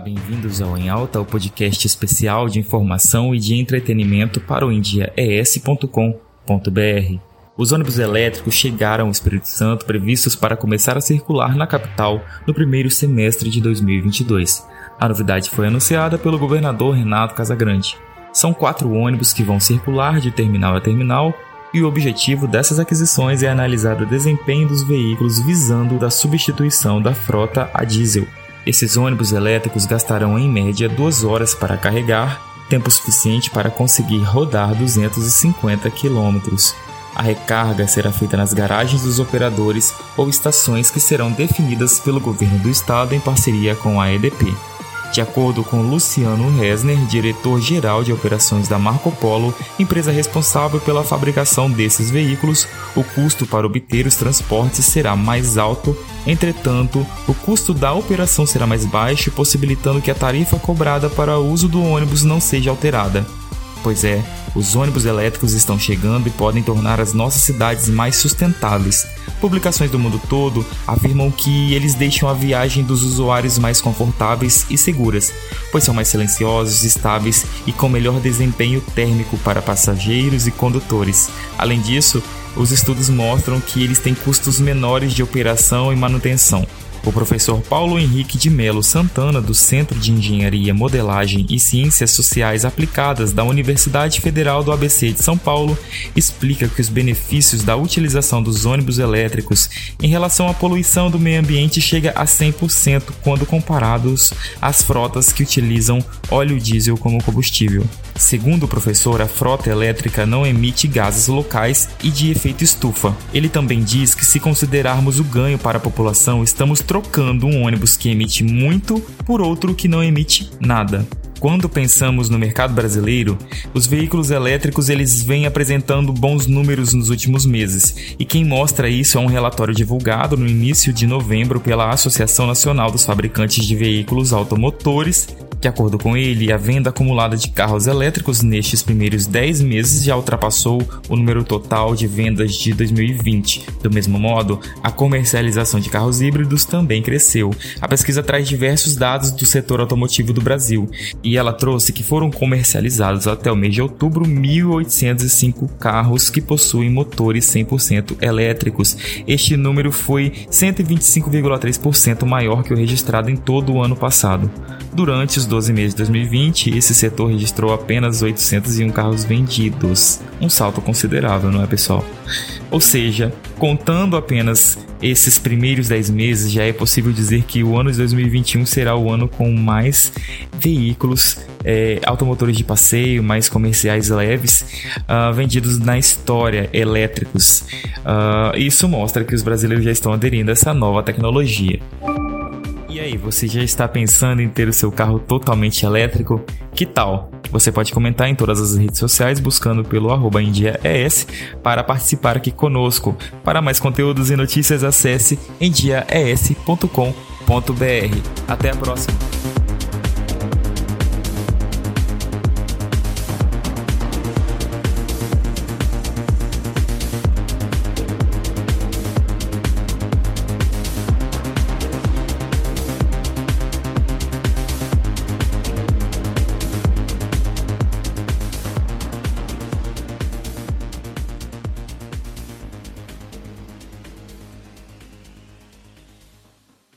bem-vindos ao Em Alta, o podcast especial de informação e de entretenimento para o endiaes.com.br. Os ônibus elétricos chegaram ao Espírito Santo previstos para começar a circular na capital no primeiro semestre de 2022. A novidade foi anunciada pelo governador Renato Casagrande. São quatro ônibus que vão circular de terminal a terminal e o objetivo dessas aquisições é analisar o desempenho dos veículos visando da substituição da frota a diesel. Esses ônibus elétricos gastarão em média duas horas para carregar, tempo suficiente para conseguir rodar 250 quilômetros. A recarga será feita nas garagens dos operadores ou estações que serão definidas pelo governo do estado em parceria com a EDP. De acordo com Luciano Resner, diretor-geral de operações da Marco Polo, empresa responsável pela fabricação desses veículos, o custo para obter os transportes será mais alto, entretanto, o custo da operação será mais baixo, possibilitando que a tarifa cobrada para o uso do ônibus não seja alterada. Pois é, os ônibus elétricos estão chegando e podem tornar as nossas cidades mais sustentáveis. Publicações do mundo todo afirmam que eles deixam a viagem dos usuários mais confortáveis e seguras, pois são mais silenciosos, estáveis e com melhor desempenho térmico para passageiros e condutores. Além disso, os estudos mostram que eles têm custos menores de operação e manutenção. O professor Paulo Henrique de Melo Santana, do Centro de Engenharia, Modelagem e Ciências Sociais Aplicadas da Universidade Federal do ABC de São Paulo, explica que os benefícios da utilização dos ônibus elétricos em relação à poluição do meio ambiente chega a 100% quando comparados às frotas que utilizam óleo diesel como combustível. Segundo o professor, a frota elétrica não emite gases locais e de efeito estufa. Ele também diz que se considerarmos o ganho para a população, estamos trocando um ônibus que emite muito por outro que não emite nada. Quando pensamos no mercado brasileiro, os veículos elétricos eles vêm apresentando bons números nos últimos meses, e quem mostra isso é um relatório divulgado no início de novembro pela Associação Nacional dos Fabricantes de Veículos Automotores, de acordo com ele, a venda acumulada de carros elétricos nestes primeiros 10 meses já ultrapassou o número total de vendas de 2020. Do mesmo modo, a comercialização de carros híbridos também cresceu. A pesquisa traz diversos dados do setor automotivo do Brasil e ela trouxe que foram comercializados até o mês de outubro 1.805 carros que possuem motores 100% elétricos. Este número foi 125,3% maior que o registrado em todo o ano passado. Durante os 12 meses de 2020, esse setor registrou apenas 801 carros vendidos. Um salto considerável, não é, pessoal? Ou seja, contando apenas esses primeiros 10 meses, já é possível dizer que o ano de 2021 será o ano com mais veículos é, automotores de passeio, mais comerciais leves, uh, vendidos na história, elétricos. Uh, isso mostra que os brasileiros já estão aderindo a essa nova tecnologia. E aí, você já está pensando em ter o seu carro totalmente elétrico? Que tal? Você pode comentar em todas as redes sociais buscando pelo arroba ES para participar aqui conosco. Para mais conteúdos e notícias, acesse endiaes.com.br. Até a próxima!